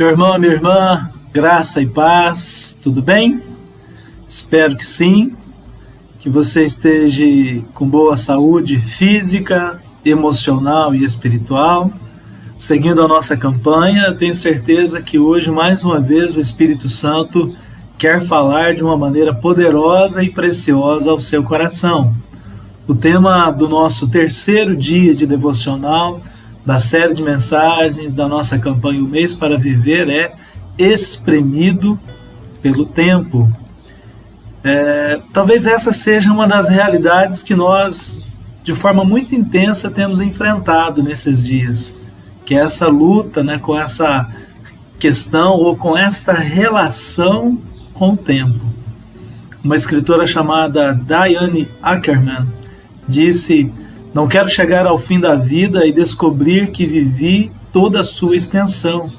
Meu irmão, minha irmã, graça e paz, tudo bem? Espero que sim, que você esteja com boa saúde física, emocional e espiritual. Seguindo a nossa campanha, tenho certeza que hoje, mais uma vez, o Espírito Santo quer falar de uma maneira poderosa e preciosa ao seu coração. O tema do nosso terceiro dia de devocional, da série de mensagens da nossa campanha O Mês para Viver, é Espremido pelo Tempo. É, talvez essa seja uma das realidades que nós, de forma muito intensa, temos enfrentado nesses dias, que é essa luta né, com essa questão ou com esta relação com o tempo. Uma escritora chamada Diane Ackerman disse: Não quero chegar ao fim da vida e descobrir que vivi toda a sua extensão.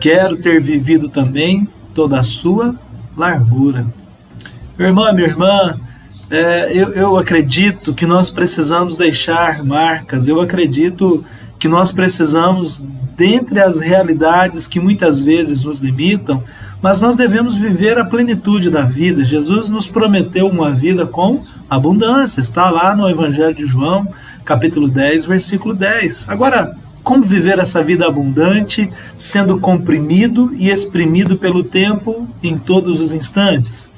Quero ter vivido também toda a sua largura. Meu irmão, minha irmã, é, eu, eu acredito que nós precisamos deixar marcas, eu acredito que nós precisamos, dentre as realidades que muitas vezes nos limitam, mas nós devemos viver a plenitude da vida. Jesus nos prometeu uma vida com abundância, está lá no Evangelho de João, capítulo 10, versículo 10. Agora, como viver essa vida abundante, sendo comprimido e exprimido pelo tempo em todos os instantes?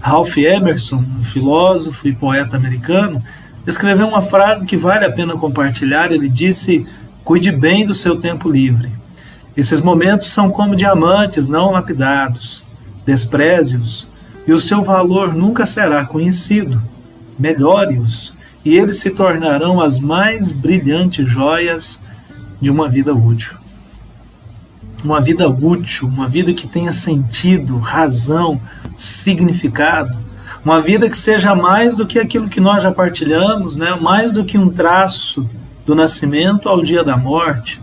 Ralph Emerson, um filósofo e poeta americano, escreveu uma frase que vale a pena compartilhar. Ele disse: Cuide bem do seu tempo livre. Esses momentos são como diamantes não lapidados. Despreze-os e o seu valor nunca será conhecido. Melhore-os e eles se tornarão as mais brilhantes joias de uma vida útil. Uma vida útil, uma vida que tenha sentido, razão, significado, uma vida que seja mais do que aquilo que nós já partilhamos, né? mais do que um traço do nascimento ao dia da morte,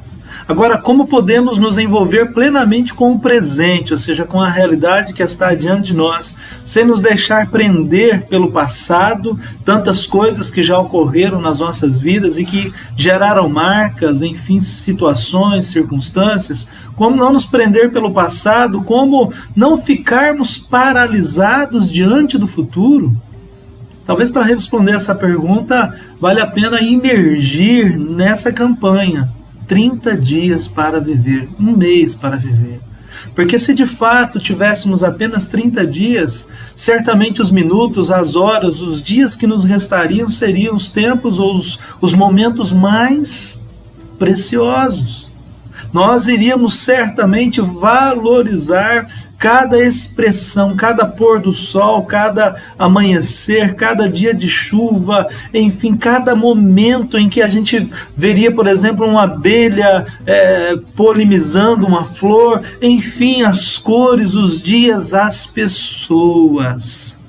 Agora, como podemos nos envolver plenamente com o presente, ou seja, com a realidade que está diante de nós, sem nos deixar prender pelo passado, tantas coisas que já ocorreram nas nossas vidas e que geraram marcas, enfim, situações, circunstâncias? Como não nos prender pelo passado? Como não ficarmos paralisados diante do futuro? Talvez para responder essa pergunta, vale a pena imergir nessa campanha 30 dias para viver, um mês para viver. Porque se de fato tivéssemos apenas 30 dias, certamente os minutos, as horas, os dias que nos restariam seriam os tempos ou os, os momentos mais preciosos. Nós iríamos certamente valorizar cada expressão, cada pôr do sol, cada amanhecer, cada dia de chuva, enfim, cada momento em que a gente veria, por exemplo, uma abelha é, polinizando uma flor, enfim, as cores, os dias, as pessoas.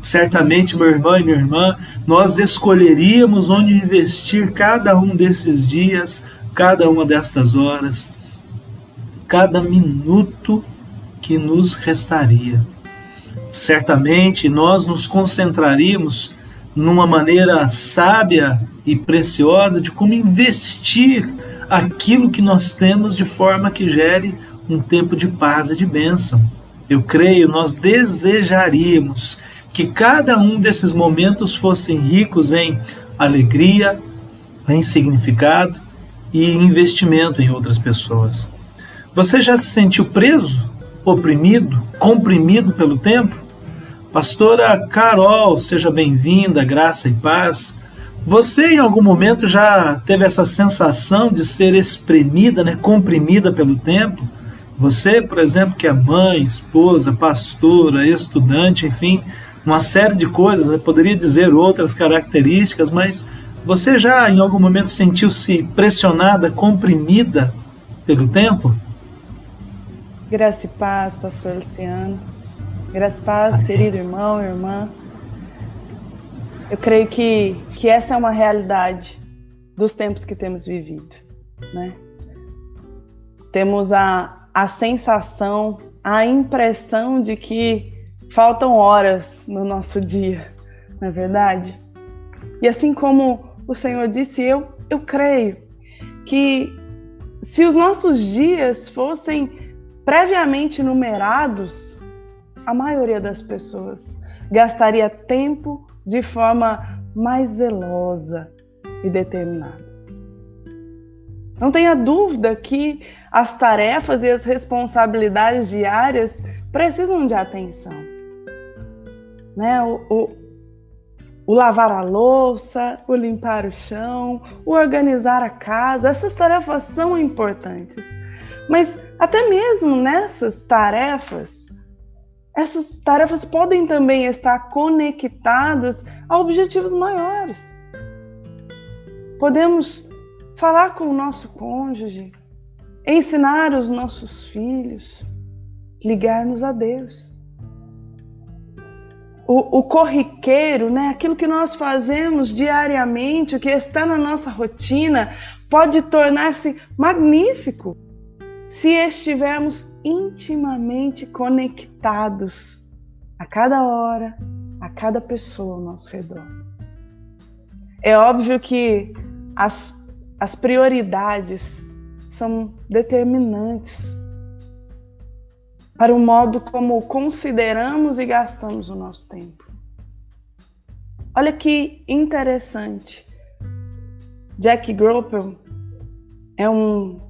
Certamente, meu irmão e minha irmã, nós escolheríamos onde investir cada um desses dias, cada uma destas horas, cada minuto que nos restaria. Certamente nós nos concentraríamos numa maneira sábia e preciosa de como investir aquilo que nós temos de forma que gere um tempo de paz e de bênção. Eu creio, nós desejaríamos que cada um desses momentos fossem ricos em alegria, em significado e investimento em outras pessoas. Você já se sentiu preso oprimido, comprimido pelo tempo? Pastora Carol, seja bem-vinda, graça e paz. Você em algum momento já teve essa sensação de ser espremida, né, comprimida pelo tempo? Você, por exemplo, que é mãe, esposa, pastora, estudante, enfim, uma série de coisas, eu poderia dizer outras características, mas você já em algum momento sentiu-se pressionada, comprimida pelo tempo? Graça e paz, pastor Luciano. Graça e paz, Amém. querido irmão, irmã. Eu creio que, que essa é uma realidade dos tempos que temos vivido, né? Temos a, a sensação, a impressão de que faltam horas no nosso dia, não é verdade? E assim como o Senhor disse, eu, eu creio que se os nossos dias fossem previamente numerados, a maioria das pessoas gastaria tempo de forma mais zelosa e determinada. Não tenha dúvida que as tarefas e as responsabilidades diárias precisam de atenção. Né? O, o, o, lavar a louça, o limpar o chão, o organizar a casa, essas tarefas são importantes. Mas até mesmo nessas tarefas, essas tarefas podem também estar conectadas a objetivos maiores. Podemos falar com o nosso cônjuge, ensinar os nossos filhos, ligar-nos a Deus. O, o, corriqueiro, né? aquilo que nós fazemos diariamente, o que está na nossa rotina, pode tornar-se magnífico se estivermos intimamente conectados a cada hora, a cada pessoa ao nosso redor. É óbvio que as, as prioridades são determinantes para o modo como consideramos e gastamos o nosso tempo. Olha que interessante. Jack Gropel é um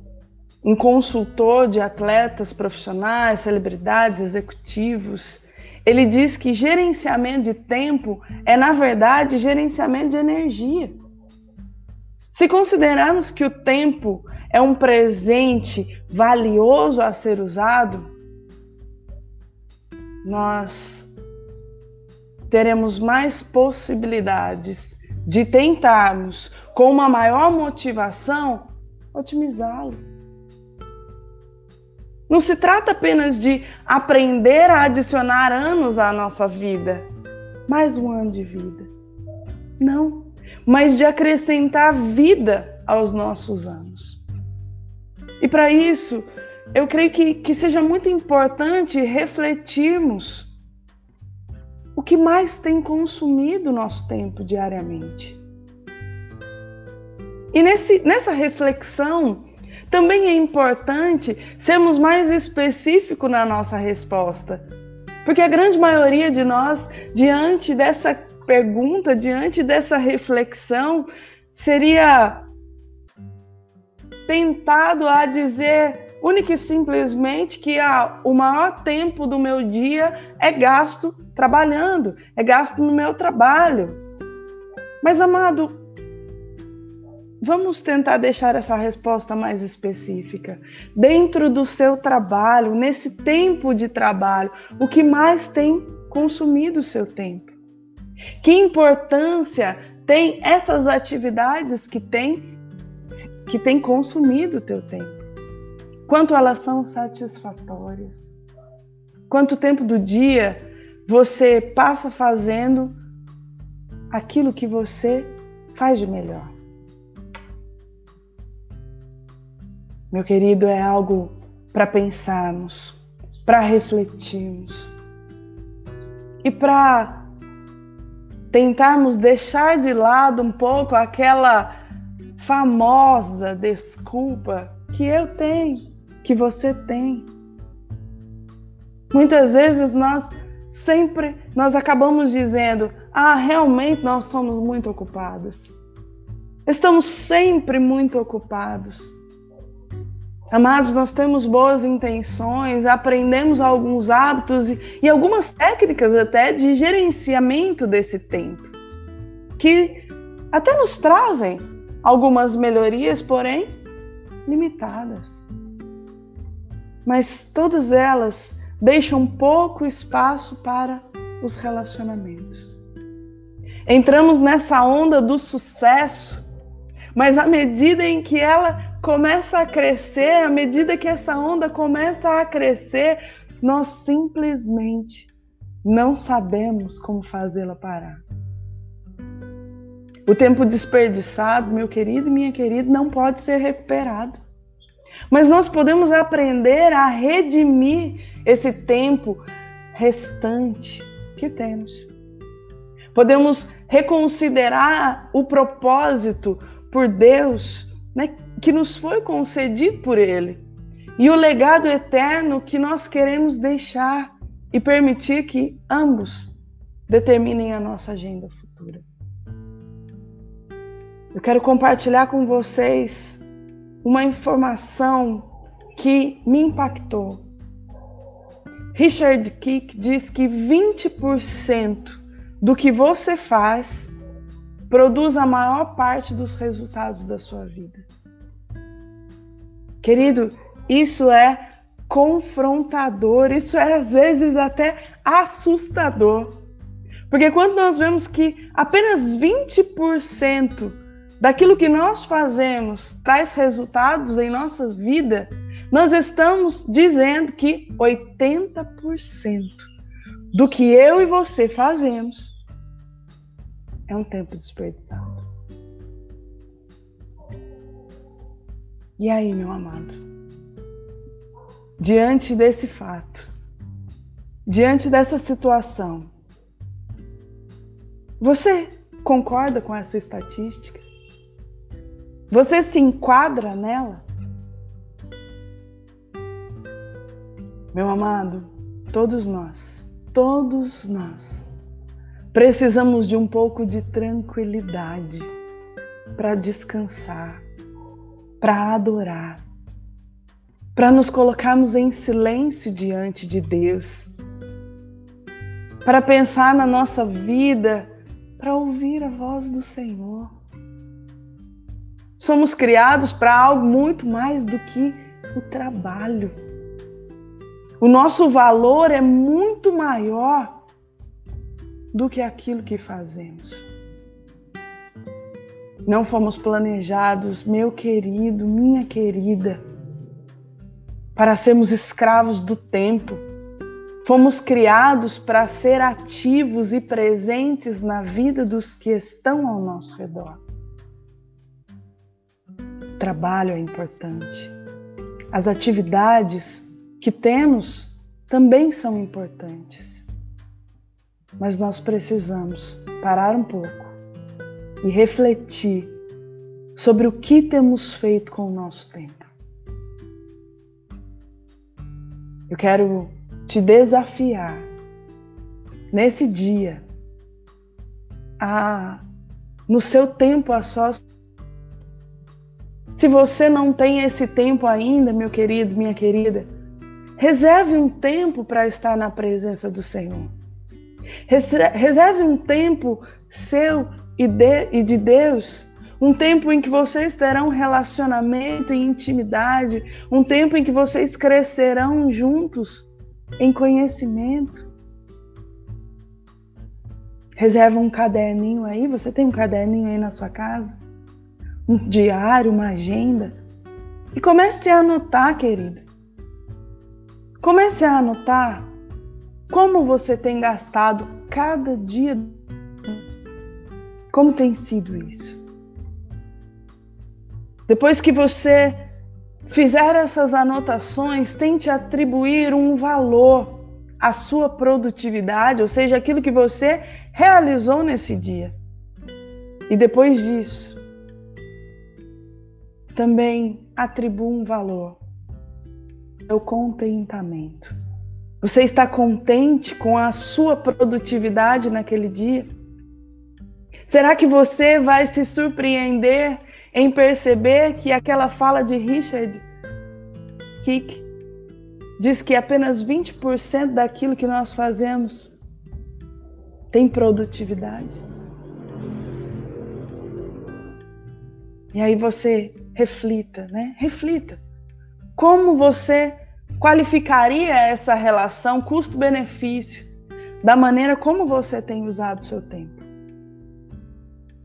um consultor de atletas profissionais, celebridades, executivos. Ele diz que gerenciamento de tempo é, na verdade, gerenciamento de energia. Se considerarmos que o tempo é um presente valioso a ser usado, nós teremos mais possibilidades de tentarmos, com uma maior motivação, otimizá-lo. Não se trata apenas de aprender a adicionar anos à nossa vida, mais um ano de vida. Não, mas de acrescentar vida aos nossos anos. E para isso, eu creio que, que seja muito importante refletirmos o que mais tem consumido nosso tempo diariamente. E nesse, nessa reflexão, também é importante sermos mais específicos na nossa resposta. Porque a grande maioria de nós, diante dessa pergunta, diante dessa reflexão, seria tentado a dizer única e simplesmente que ah, o maior tempo do meu dia é gasto trabalhando, é gasto no meu trabalho. Mas, amado, Vamos tentar deixar essa resposta mais específica. Dentro do seu trabalho, nesse tempo de trabalho, o que mais tem consumido o seu tempo? Que importância tem essas atividades que têm que tem consumido o teu tempo? Quanto elas são satisfatórias? Quanto tempo do dia você passa fazendo aquilo que você faz de melhor? Meu querido, é algo para pensarmos, para refletirmos e para tentarmos deixar de lado um pouco aquela famosa desculpa que eu tenho, que você tem. Muitas vezes nós sempre nós acabamos dizendo: "Ah, realmente nós somos muito ocupados". Estamos sempre muito ocupados. Amados, nós temos boas intenções, aprendemos alguns hábitos e, e algumas técnicas até de gerenciamento desse tempo, que até nos trazem algumas melhorias, porém limitadas. Mas todas elas deixam pouco espaço para os relacionamentos. Entramos nessa onda do sucesso, mas à medida em que ela começa a crescer, à medida que essa onda começa a crescer, nós simplesmente não sabemos como fazê-la parar. O tempo desperdiçado, meu querido e minha querida, não pode ser recuperado. Mas nós podemos aprender a redimir esse tempo restante que temos. Podemos reconsiderar o propósito por Deus, né, que nos foi concedido por Ele, e o legado eterno que nós queremos deixar e permitir que ambos determinem a nossa agenda futura. Eu quero compartilhar com vocês uma informação que me impactou. Richard Kick diz que 20% do que você faz produz a maior parte dos resultados da sua vida. Querido, isso é confrontador, isso é às vezes até assustador. Porque quando nós vemos que apenas 20% daquilo que nós fazemos traz resultados em nossa vida, nós estamos dizendo que 80% do que eu e você fazemos é um tempo desperdiçado. E aí, meu amado? diante desse fato, diante dessa situação, você concorda com essa estatística? Você se enquadra nela? Meu amado, todos nós, todos nós, precisamos de um pouco de tranquilidade para descansar, para adorar, para nos colocarmos em silêncio diante de Deus, para pensar na nossa vida, para ouvir a voz do Senhor. Somos criados para algo muito mais do que o trabalho. O nosso valor é muito maior do que aquilo que fazemos. Não fomos planejados, meu querido, minha querida para sermos escravos do tempo. Fomos criados para ser ativos e presentes na vida dos que estão ao nosso redor. O trabalho é importante. As atividades que temos também são importantes. Mas nós precisamos parar um pouco e refletir sobre o que temos feito com o nosso tempo. Eu quero te desafiar nesse dia a no seu tempo a sós. Se você não tem esse tempo ainda, meu querido, minha querida, reserve um tempo para estar na presença do Senhor. Reserve um tempo seu e de, e de Deus um tempo em que vocês terão relacionamento e intimidade, um tempo em que vocês crescerão juntos em conhecimento. Reserva um caderninho aí, você tem um caderninho aí na sua casa? Um diário, uma agenda? E comece a anotar, querido. Comece a anotar como você tem gastado cada dia. Como tem sido isso? Depois que você fizer essas anotações, tente atribuir um valor à sua produtividade, ou seja, aquilo que você realizou nesse dia. E depois disso, também atribua um valor ao contentamento. Você está contente com a sua produtividade naquele dia? Será que você vai se surpreender em perceber que aquela fala de Richard Kick diz que apenas 20% daquilo que nós fazemos tem produtividade. E aí você reflita, né? Reflita. Como você qualificaria essa relação custo-benefício da maneira como você tem usado seu tempo?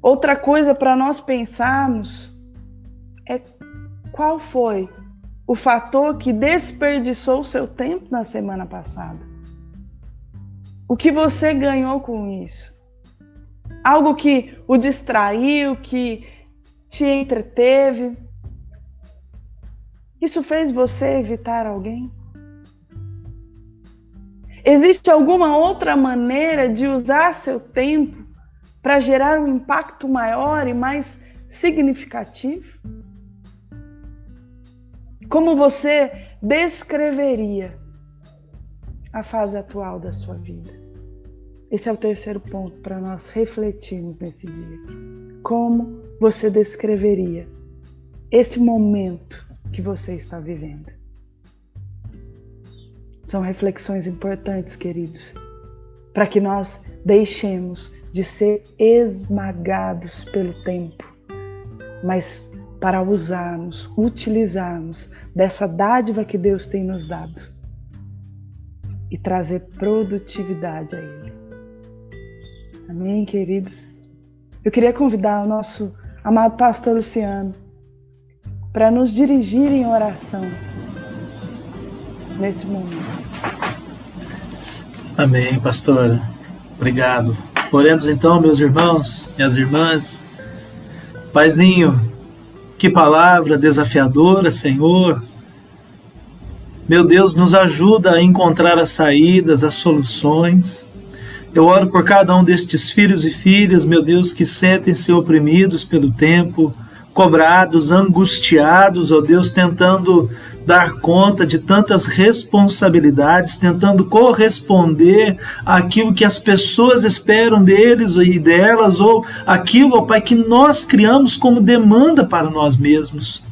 Outra coisa para nós pensarmos é qual foi o fator que desperdiçou o seu tempo na semana passada. O que você ganhou com isso? Algo que o distraiu, que te entreteve? Isso fez você evitar alguém? Existe alguma outra maneira de usar seu tempo para gerar um impacto maior e mais significativo? Como você descreveria a fase atual da sua vida? Esse é o terceiro ponto para nós refletirmos nesse dia. Como você descreveria esse momento que você está vivendo? São reflexões importantes, queridos, para que nós deixemos de ser esmagados pelo tempo, mas para usarmos, utilizarmos dessa dádiva que Deus tem nos dado e trazer produtividade a Ele. Amém, queridos? Eu queria convidar o nosso amado pastor Luciano para nos dirigir em oração nesse momento. Amém, pastora. Obrigado. Oremos então, meus irmãos e as irmãs. Paizinho, que palavra desafiadora, Senhor. Meu Deus, nos ajuda a encontrar as saídas, as soluções. Eu oro por cada um destes filhos e filhas, meu Deus, que sentem-se oprimidos pelo tempo, cobrados, angustiados, ó oh Deus, tentando dar conta de tantas responsabilidades, tentando corresponder àquilo que as pessoas esperam deles e delas, ou aquilo, ó oh Pai, que nós criamos como demanda para nós mesmos.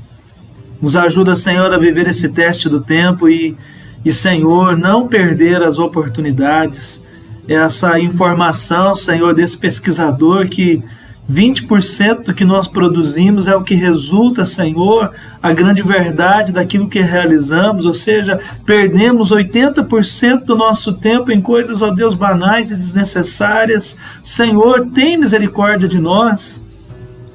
Nos ajuda, Senhor, a viver esse teste do tempo e, e Senhor, não perder as oportunidades, essa informação, Senhor, desse pesquisador que 20% do que nós produzimos é o que resulta, Senhor, a grande verdade daquilo que realizamos, ou seja, perdemos 80% do nosso tempo em coisas, ó Deus, banais e desnecessárias. Senhor, tem misericórdia de nós.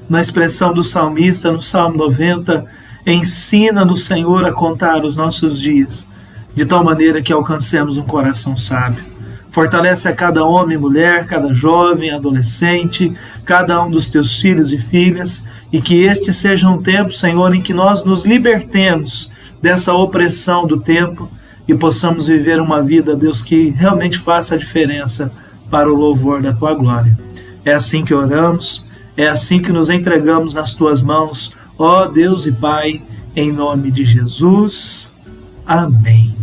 Na expressão do salmista, no Salmo 90, ensina-nos, Senhor, a contar os nossos dias, de tal maneira que alcancemos um coração sábio. Fortalece a cada homem, mulher, cada jovem, adolescente, cada um dos teus filhos e filhas, e que este seja um tempo, Senhor, em que nós nos libertemos dessa opressão do tempo e possamos viver uma vida, Deus, que realmente faça a diferença para o louvor da tua glória. É assim que oramos, é assim que nos entregamos nas tuas mãos, ó Deus e Pai, em nome de Jesus. Amém.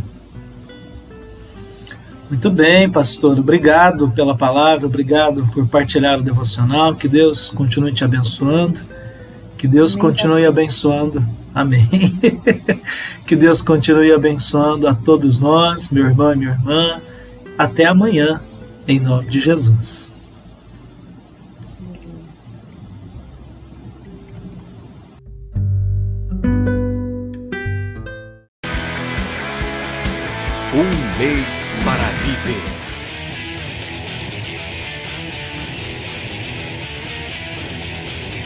Muito bem, pastor. Obrigado pela palavra, obrigado por partilhar o devocional. Que Deus continue te abençoando. Que Deus continue abençoando. Amém. que Deus continue abençoando a todos nós, meu irmão e minha irmã. Até amanhã, em nome de Jesus. Mês para viver.